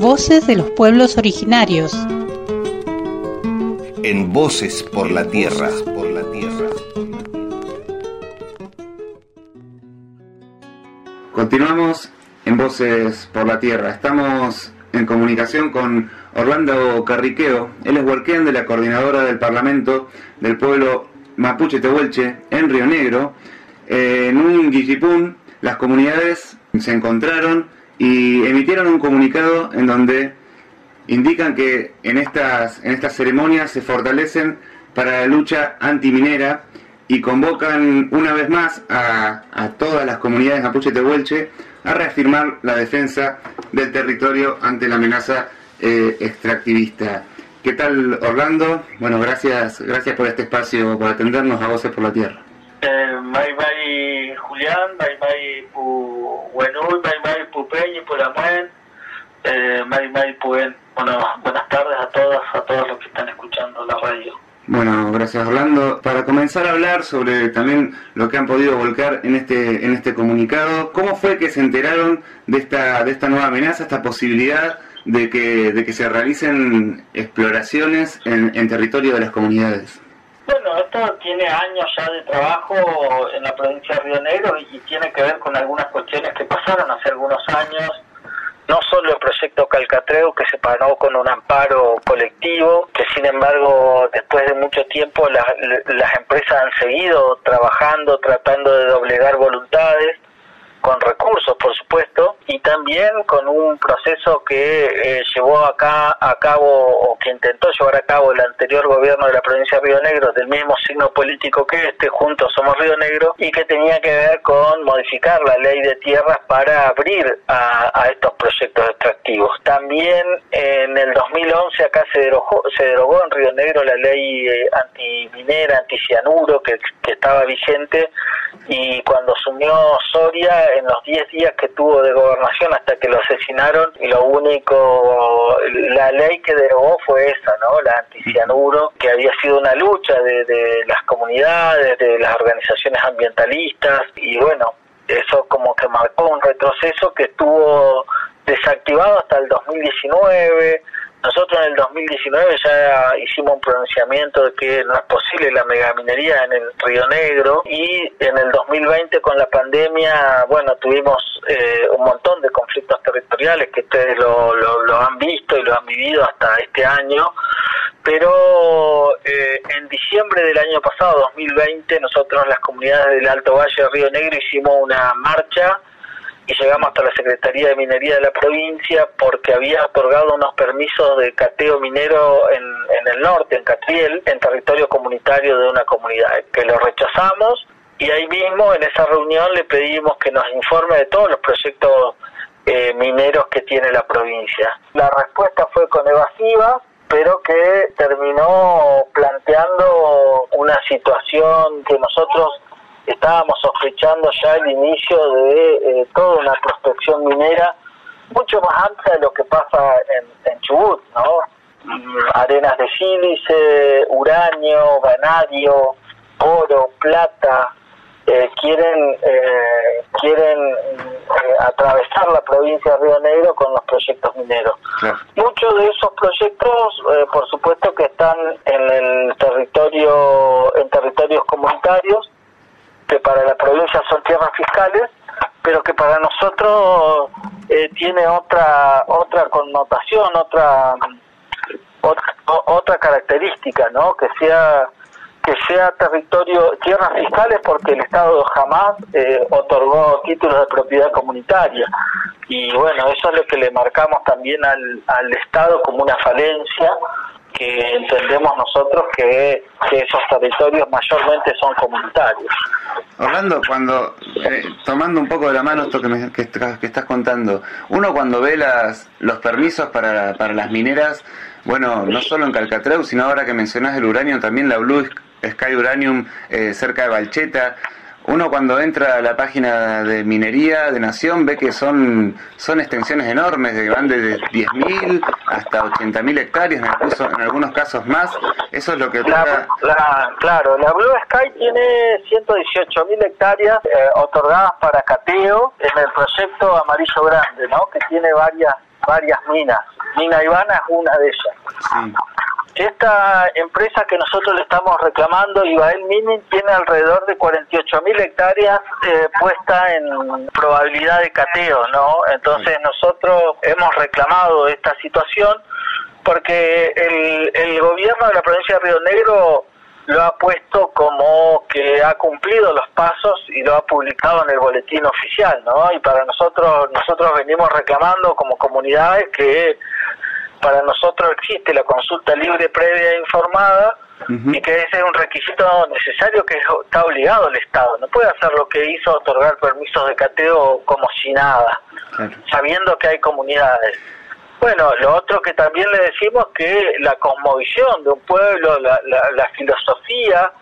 Voces de los pueblos originarios. En Voces por la Tierra. Por la Tierra. Continuamos en Voces por la Tierra. Estamos en comunicación con Orlando Carriqueo. Él es huarquén de la coordinadora del Parlamento del pueblo Mapuche Tehuelche en Río Negro. En un guillipún, las comunidades se encontraron y emitieron un comunicado en donde indican que en estas, en estas ceremonias se fortalecen para la lucha antiminera y convocan una vez más a, todas las comunidades mapuche tehuelche a reafirmar la defensa del territorio ante la amenaza eh, extractivista. ¿Qué tal Orlando? Bueno, gracias, gracias por este espacio, por atendernos a Voces por la Tierra. Eh, mai mai Julián, mai mai pu Buenuy, mai mai pu Peñi, pu eh, mai mai pu Bueno, buenas tardes a todas, a todos los que están escuchando la radio. Bueno, gracias Orlando. Para comenzar a hablar sobre también lo que han podido volcar en este en este comunicado, ¿cómo fue que se enteraron de esta de esta nueva amenaza, esta posibilidad de que de que se realicen exploraciones en, en territorio de las comunidades? Bueno, esto tiene años ya de trabajo en la provincia de Río Negro y, tiene que ver con algunas cuestiones que pasaron hace algunos años. No solo el proyecto Calcatreu, que se paró con un amparo colectivo, que sin embargo después de mucho tiempo las empresas han seguido trabajando, tratando de doblegar voluntades, con recursos, por supuesto, y también con un proceso que eh, llevó acá a cabo o que intentó llevar a cabo el anterior gobierno de la provincia de Río Negro, del mismo signo político que este, Juntos Somos Río Negro, y que tenía que ver con modificar la ley de tierras para abrir a, estos proyectos extractivos. También en el 2011 acá se derogó, se derogó en Río Negro la ley eh, antiminera, anticianuro que, que estaba vigente y cuando asumió Soria en los 10 días que tuvo de gobernación hasta que lo asesinaron, lo único, la ley que derogó fue esa, ¿no? La anticianuro, que había sido una lucha de, de las comunidades, de las organizaciones ambientalistas, y bueno, eso como que marcó un retroceso que estuvo desactivado hasta el 2019 nosotros en el 2019 ya hicimos un pronunciamiento de que no es posible la megaminería en el Río Negro y en el 2020 con la pandemia, bueno, tuvimos eh, un montón de conflictos territoriales que ustedes lo, lo, han visto y lo han vivido hasta este año, pero eh, en diciembre del año pasado, 2020, nosotros las comunidades del Alto Valle de Río Negro hicimos una marcha y llegamos hasta la Secretaría de Minería de la provincia porque había otorgado unos permisos de cateo minero en, en el norte, en Catriel, en territorio comunitario de una comunidad, que lo rechazamos y ahí mismo en esa reunión le pedimos que nos informe de todos los proyectos eh, mineros que tiene la provincia. La respuesta fue con evasiva, pero que terminó planteando una situación que nosotros estábamos sospechando ya el inicio de eh, toda una prospección minera mucho más amplia de lo que pasa en, en Chubut, ¿no? Arenas de sílice, uranio, vanadio, oro, plata, eh, quieren eh, quieren atravesar la provincia de Río Negro con los proyectos mineros. Muchos de esos proyectos, por supuesto, que están en el territorio, en territorios comunitarios, que para la provincia son tierras fiscales, pero que para nosotros eh, tiene otra otra connotación, otra, otra característica, ¿no? Que sea que sea territorio tierras fiscales porque el Estado jamás eh, otorgó títulos de propiedad comunitaria y bueno eso es lo que le marcamos también al, al Estado como una falencia que entendemos nosotros que, esos territorios mayormente son comunitarios. Orlando, cuando, eh, tomando un poco de la mano esto que, me, que, estás contando, uno cuando ve las, los permisos para, para las mineras, bueno, no solo en Calcatreu, sino ahora que mencionás el uranio, también la Blue Sky Uranium eh, cerca de Balcheta, uno cuando entra a la página de minería de Nación ve que son, son extensiones enormes, que van desde 10.000 hasta 80.000 hectáreas, incluso en algunos casos más. Eso es lo que... La, claro, la Blue Sky tiene 118.000 hectáreas eh, otorgadas para cateo en el proyecto Amarillo Grande, ¿no? que tiene varias varias minas. Mina Ivana es una de ellas. Esta empresa que nosotros le estamos reclamando, Ibael Mining, tiene alrededor de 48.000 hectáreas eh, puesta en probabilidad de cateo, ¿no? Entonces nosotros hemos reclamado esta situación porque el, el gobierno de la provincia de Río Negro lo ha puesto como que ha cumplido los pasos y lo ha publicado en el boletín oficial, ¿no? Y para nosotros, nosotros venimos reclamando como comunidades que para nosotros existe la consulta libre previa e informada y que ese es un requisito necesario que está obligado el Estado. No puede hacer lo que hizo, otorgar permisos de cateo como si nada, sabiendo que hay comunidades. Bueno, lo otro que también le decimos que la cosmovisión de un pueblo, la, la, filosofía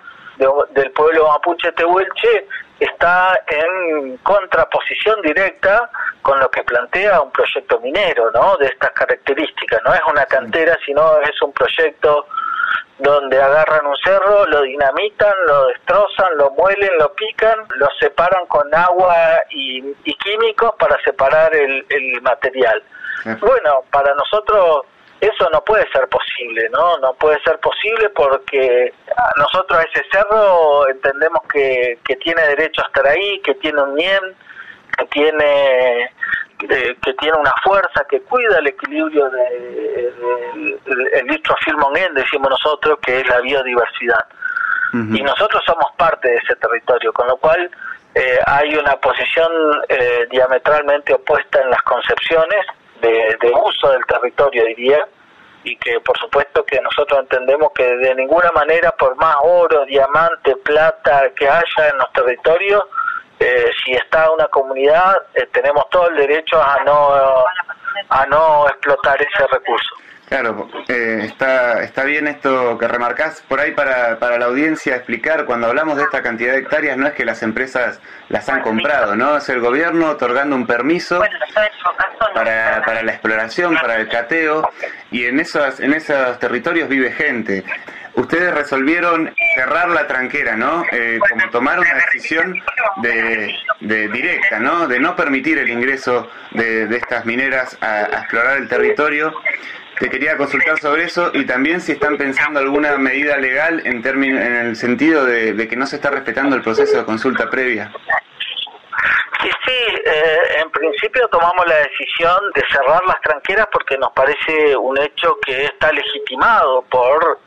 del pueblo mapuche tehuelche está en contraposición directa con lo que plantea un proyecto minero, ¿no? De estas características. No es una cantera, sino es un proyecto donde agarran un cerro, lo dinamitan, lo destrozan, lo muelen, lo pican, lo separan con agua y, químicos para separar el, el material. Bueno, para nosotros eso no puede ser posible, ¿no? No puede ser posible porque nosotros ese cerro entendemos que, que tiene derecho a estar ahí, que tiene un NIEM, que tiene eh, que tiene una fuerza que cuida el equilibrio del de, de, decimos nosotros, que es la biodiversidad. Y nosotros somos parte de ese territorio, con lo cual eh, hay una posición eh, diametralmente opuesta en las concepciones de, uso del territorio, diría, y que por supuesto que nosotros entendemos que de ninguna manera, por más oro, diamante, plata que haya en los territorios, eh, si está una comunidad, eh, tenemos todo el derecho a no, a no explotar ese recurso. Claro, eh, está, está bien esto que remarcás por ahí para, para la audiencia explicar, cuando hablamos de esta cantidad de hectáreas, no es que las empresas las han comprado, ¿no? Es el gobierno otorgando un permiso para, para la exploración, para el cateo, y en esos, en esos territorios vive gente. Ustedes resolvieron cerrar la tranquera, ¿no? Eh, como tomar una decisión de, de, directa, ¿no? De no permitir el ingreso de, estas mineras a, a explorar el territorio te quería consultar sobre eso y también si están pensando alguna medida legal en, términos, en el sentido de, que no se está respetando el proceso de consulta previa. Sí, sí, eh, en principio tomamos la decisión de cerrar las tranqueras porque nos parece un hecho que está legitimado por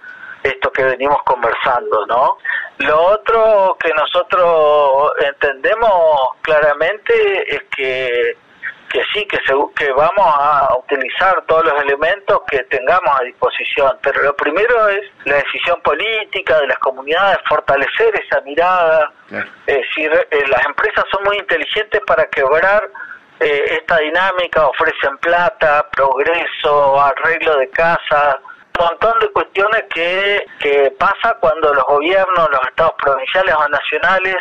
esto que venimos conversando, ¿no? Lo otro que nosotros entendemos claramente es que que sí, que, que vamos a utilizar todos los elementos que tengamos a disposición, pero lo primero es la decisión política de las comunidades, fortalecer esa mirada, es decir, eh, las empresas son muy inteligentes para quebrar eh, esta dinámica, ofrecen plata, progreso, arreglo de casa, un montón de cuestiones que, que pasa cuando los gobiernos, los estados provinciales o nacionales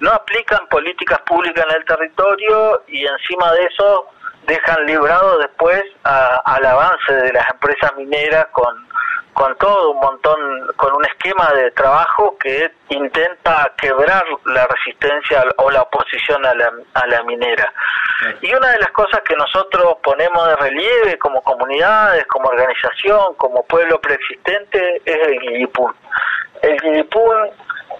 no aplican políticas públicas en el territorio y encima de eso dejan librado después al avance de las empresas mineras con, con todo un montón, con un esquema de trabajo que intenta quebrar la resistencia o la oposición a la, a la minera. Y una de las cosas que nosotros ponemos de relieve como comunidades, como organización, como pueblo preexistente, es el Guillipún. El Guillipún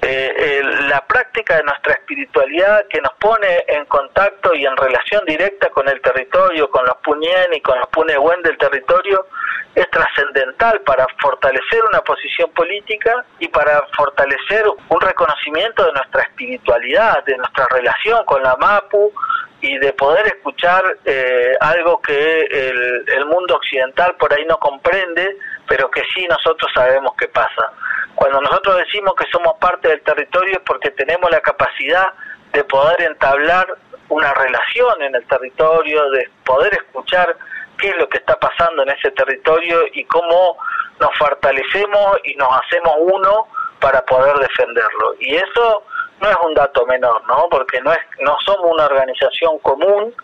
eh, la práctica de nuestra espiritualidad que nos pone en contacto y en relación directa con el territorio, con los puñén y con los punehuen del territorio, es trascendental para fortalecer una posición política y para fortalecer un reconocimiento de nuestra espiritualidad, de nuestra relación con la MAPU y de poder escuchar eh, algo que el, el mundo occidental por ahí no comprende, pero que sí nosotros sabemos que pasa. Cuando nosotros decimos que somos parte del territorio es porque tenemos la capacidad de poder entablar una relación en el territorio, de poder escuchar qué es lo que está pasando en ese territorio y cómo nos fortalecemos y nos hacemos uno para poder defenderlo. Y eso no es un dato menor, ¿no? Porque no es no somos una organización común,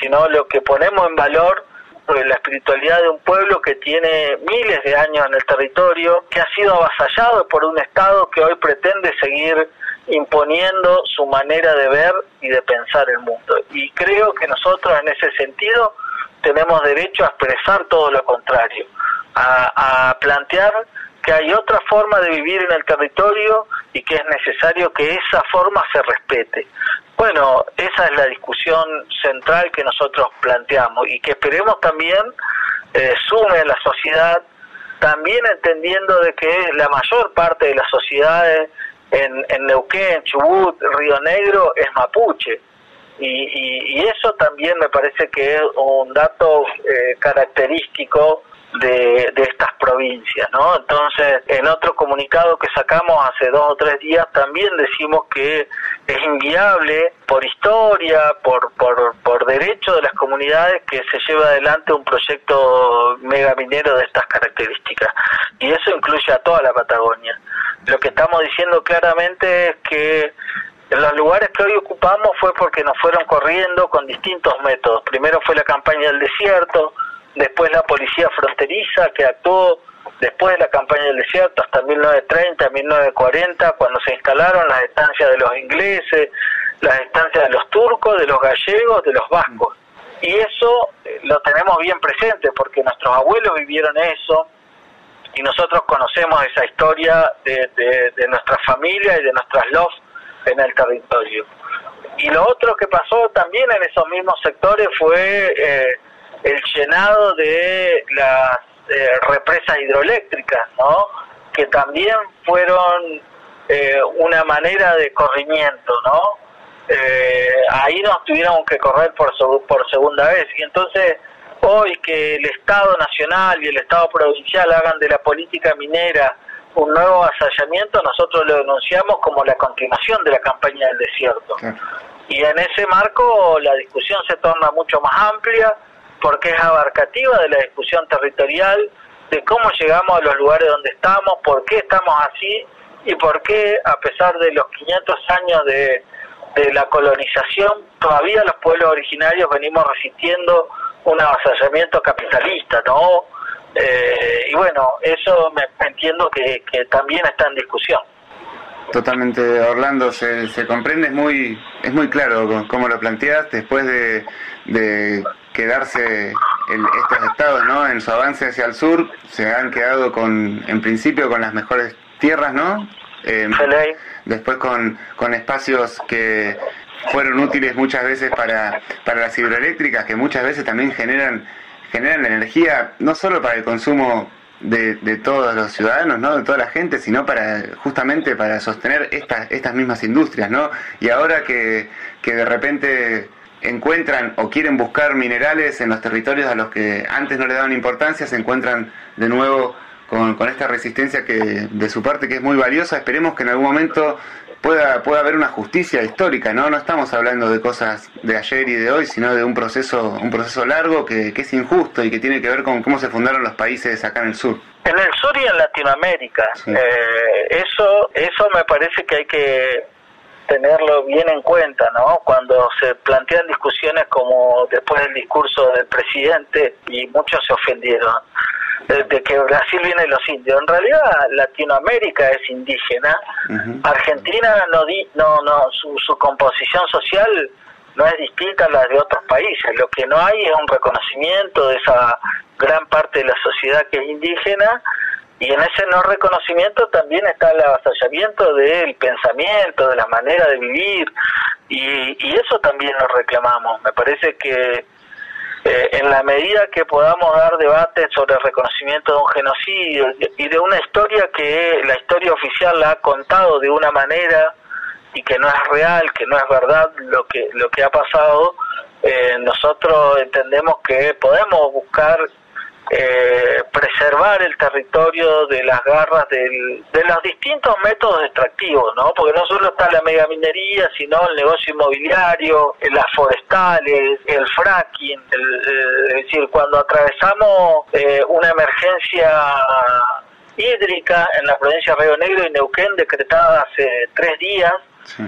sino lo que ponemos en valor la espiritualidad de un pueblo que tiene miles de años en el territorio, que ha sido avasallado por un Estado que hoy pretende seguir imponiendo su manera de ver y de pensar el mundo. Y creo que nosotros en ese sentido tenemos derecho a expresar todo lo contrario, a, plantear que hay otra forma de vivir en el territorio y que es necesario que esa forma se respete. Bueno, esa es la discusión central que nosotros planteamos y que esperemos también eh, sume la sociedad, también entendiendo de que la mayor parte de las sociedades en, en Neuquén, Chubut, Río Negro es mapuche. Y, y, eso también me parece que es un dato eh, característico de, de, estas provincias, ¿no? Entonces, en otro comunicado que sacamos hace dos o tres días también decimos que es inviable por historia, por, por, por derecho de las comunidades que se lleve adelante un proyecto megaminero de estas características. Y eso incluye a toda la Patagonia. Lo que estamos diciendo claramente es que en los lugares que hoy ocupamos fue porque nos fueron corriendo con distintos métodos. Primero fue la campaña del desierto, después la policía fronteriza que actuó después de la campaña del desierto hasta 1930, 1940, cuando se instalaron las estancias de los ingleses, las estancias de los turcos, de los gallegos, de los vascos. Y eso eh, lo tenemos bien presente porque nuestros abuelos vivieron eso y nosotros conocemos esa historia de, de, nuestra familia y de nuestras lofts en el territorio. Y lo otro que pasó también en esos mismos sectores fue eh, el llenado de las eh, represas hidroeléctricas, ¿no? Que también fueron eh, una manera de corrimiento, ¿no? Eh, ahí nos tuvieron que correr por, por segunda vez. Y entonces, hoy que el Estado Nacional y el Estado Provincial hagan de la política minera un nuevo asallamiento, nosotros lo denunciamos como la continuación de la campaña del desierto. Y en ese marco la discusión se torna mucho más amplia, porque es abarcativa de la discusión territorial, de cómo llegamos a los lugares donde estamos, por qué estamos así y por qué, a pesar de los 500 años de, la colonización, todavía los pueblos originarios venimos resistiendo un avasallamiento capitalista, ¿no? Eh, y bueno, eso me entiendo que, también está en discusión. Totalmente, Orlando, se, se comprende, es muy, es muy claro cómo lo planteas, después de, de quedarse estos estados ¿no? en su avance hacia el sur, se han quedado con, en principio con las mejores tierras, ¿no? Eh, después con, con espacios que fueron útiles muchas veces para, para las hidroeléctricas, que muchas veces también generan, generan energía no solo para el consumo de, de, todos los ciudadanos, ¿no? de toda la gente, sino para justamente para sostener estas, estas mismas industrias. ¿no? Y ahora que, que de repente encuentran o quieren buscar minerales en los territorios a los que antes no le daban importancia, se encuentran de nuevo con, con, esta resistencia que de su parte que es muy valiosa. Esperemos que en algún momento pueda, pueda haber una justicia histórica, ¿no? No estamos hablando de cosas de ayer y de hoy, sino de un proceso, un proceso largo que, que es injusto y que tiene que ver con cómo se fundaron los países acá en el sur. En el sur y en Latinoamérica. Eh, eso, eso me parece que hay que tenerlo bien en cuenta, ¿no? Cuando se plantean discusiones como después del discurso del presidente y muchos se ofendieron de, que Brasil viene de los indios. En realidad Latinoamérica es indígena. Argentina no di, no no su, su composición social no es distinta a la de otros países. Lo que no hay es un reconocimiento de esa gran parte de la sociedad que es indígena y en ese no reconocimiento también está el avasallamiento del pensamiento, de la manera de vivir, y, y eso también lo reclamamos. Me parece que eh, en la medida que podamos dar debate sobre el reconocimiento de un genocidio y de una historia que la historia oficial la ha contado de una manera y que no es real, que no es verdad lo que, lo que ha pasado, eh, nosotros entendemos que podemos buscar eh, preservar el territorio de las garras del, de los distintos métodos extractivos, ¿no? Porque no solo está la megaminería, sino el negocio inmobiliario, las forestales, el fracking, es decir, cuando atravesamos eh, una emergencia hídrica en la provincia de Río Negro y Neuquén decretada hace tres días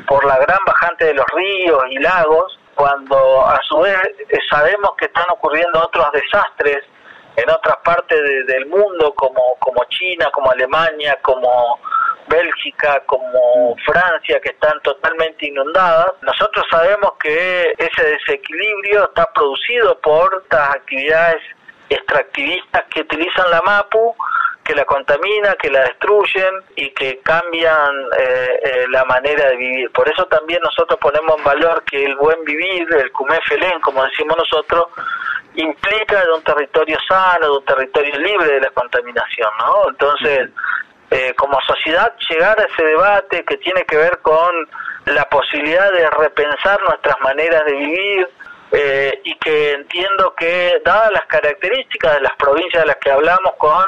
por la gran bajante de los ríos y lagos, cuando a su vez eh, sabemos que están ocurriendo otros desastres en otras partes del mundo como, como China, como Alemania, como, Bélgica como Francia, que están totalmente inundadas, nosotros sabemos que ese desequilibrio está producido por estas actividades extractivistas que utilizan la MAPU, que la contamina, que la destruyen y que cambian eh, eh, la manera de vivir. Por eso también nosotros ponemos en valor que el buen vivir, el Cumefelén, como decimos nosotros, implica de un territorio sano, de un territorio libre de la contaminación, ¿no? Entonces, eh, como sociedad, llegar a ese debate que tiene que ver con la posibilidad de repensar nuestras maneras de vivir, eh, y que entiendo que, dadas las características de las provincias de las que hablamos, con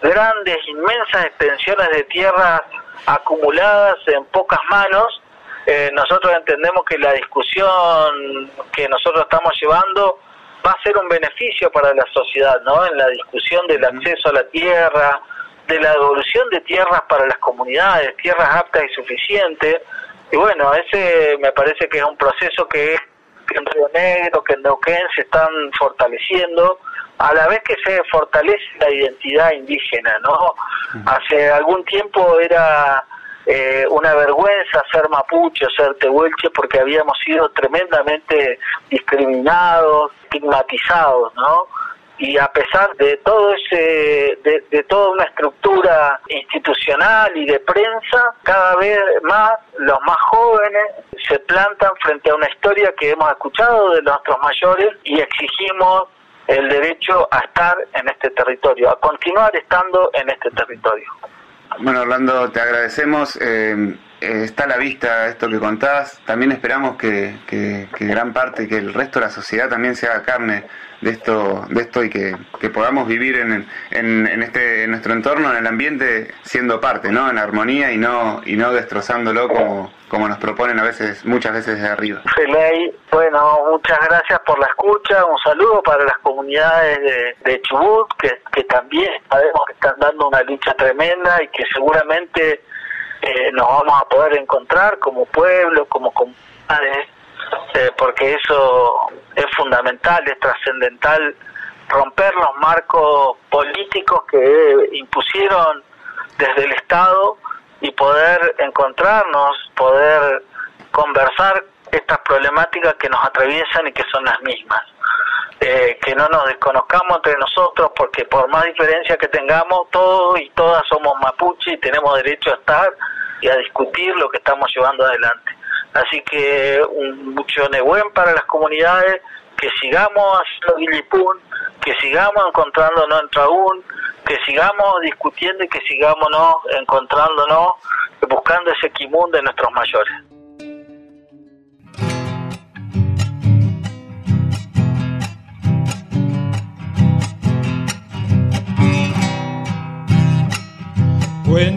grandes, inmensas extensiones de tierras acumuladas en pocas manos, eh, nosotros entendemos que la discusión que nosotros estamos llevando va a ser un beneficio para la sociedad, ¿no? En la discusión del acceso a la tierra, de la devolución de tierras para las comunidades, tierras aptas y suficientes. Y bueno, ese me parece que es un proceso que en Río Negro, que en Neuquén se están fortaleciendo, a la vez que se fortalece la identidad indígena, ¿no? Hace algún tiempo era eh, una vergüenza ser mapuche ser tehuelche porque habíamos sido tremendamente discriminados, estigmatizados, ¿no? y a pesar de todo ese de, toda una estructura institucional y de prensa cada vez más los más jóvenes se plantan frente a una historia que hemos escuchado de nuestros mayores y exigimos el derecho a estar en este territorio, a continuar estando en este territorio. Bueno, Orlando, te agradecemos. Eh, eh, está a la vista esto que contás. También esperamos que, que, que gran parte, que el resto de la sociedad también se haga carne de esto, de esto y que, podamos vivir en, en, este, en nuestro entorno, en el ambiente, siendo parte, ¿no? En armonía y no, y no destrozándolo como, como nos proponen a veces, muchas veces de arriba. Feley, bueno, muchas gracias por la escucha, un saludo para las comunidades de, Chubut, que, que también sabemos que están dando una lucha tremenda y que seguramente eh, nos vamos a poder encontrar como pueblo, como comunidades, eh, porque eso es fundamental, es trascendental romper los marcos políticos que impusieron desde el Estado y poder encontrarnos, poder conversar estas problemáticas que nos atraviesan y que son las mismas. Eh, que no nos desconozcamos entre nosotros porque por más diferencia que tengamos, todos y todas somos mapuche y tenemos derecho a estar y a discutir lo que estamos llevando adelante. Así que un mucho buen para las comunidades, que sigamos haciendo Guilipún, que sigamos encontrándonos en Traún, que sigamos discutiendo y que sigamos encontrándonos, buscando ese quimún de nuestros mayores.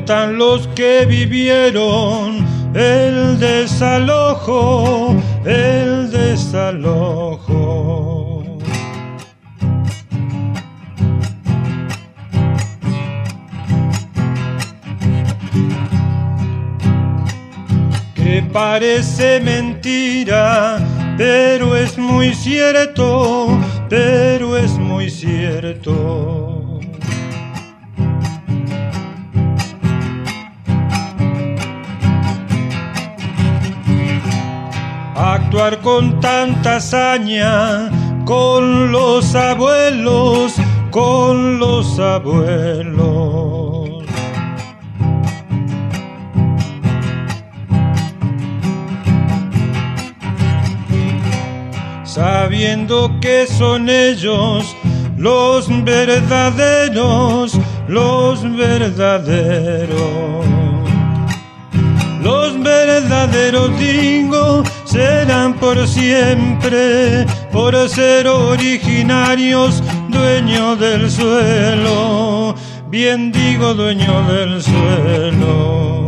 Cuentan los que vivieron el desalojo, el desalojo. Que parece mentira, pero es muy cierto, pero es muy cierto. Con tanta hazaña con los abuelos, con los abuelos. Sabiendo que son ellos los verdaderos, los verdaderos. Los verdaderos digo serán por siempre, por ser originarios, dueños del suelo, bien digo dueño del suelo.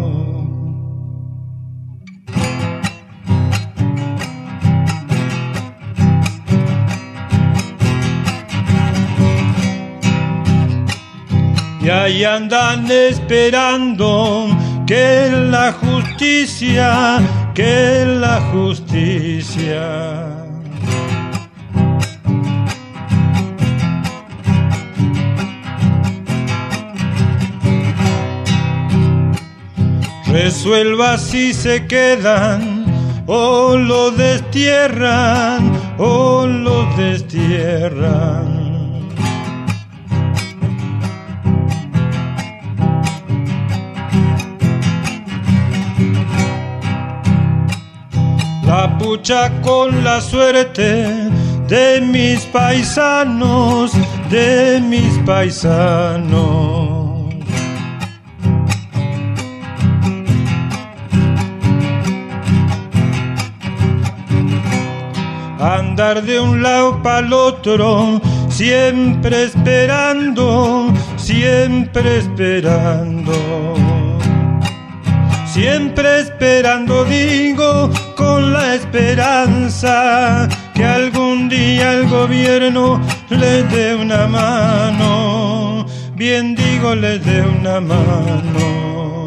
Y ahí andan esperando que la justicia, que la justicia. resuelva si se quedan o lo destierran o lo destierran. Con la suerte de mis paisanos, de mis paisanos. andar de un lado para el otro, siempre esperando, siempre esperando. Siempre esperando, digo, con la esperanza que algún día el gobierno le dé una mano. Bien digo, le dé una mano.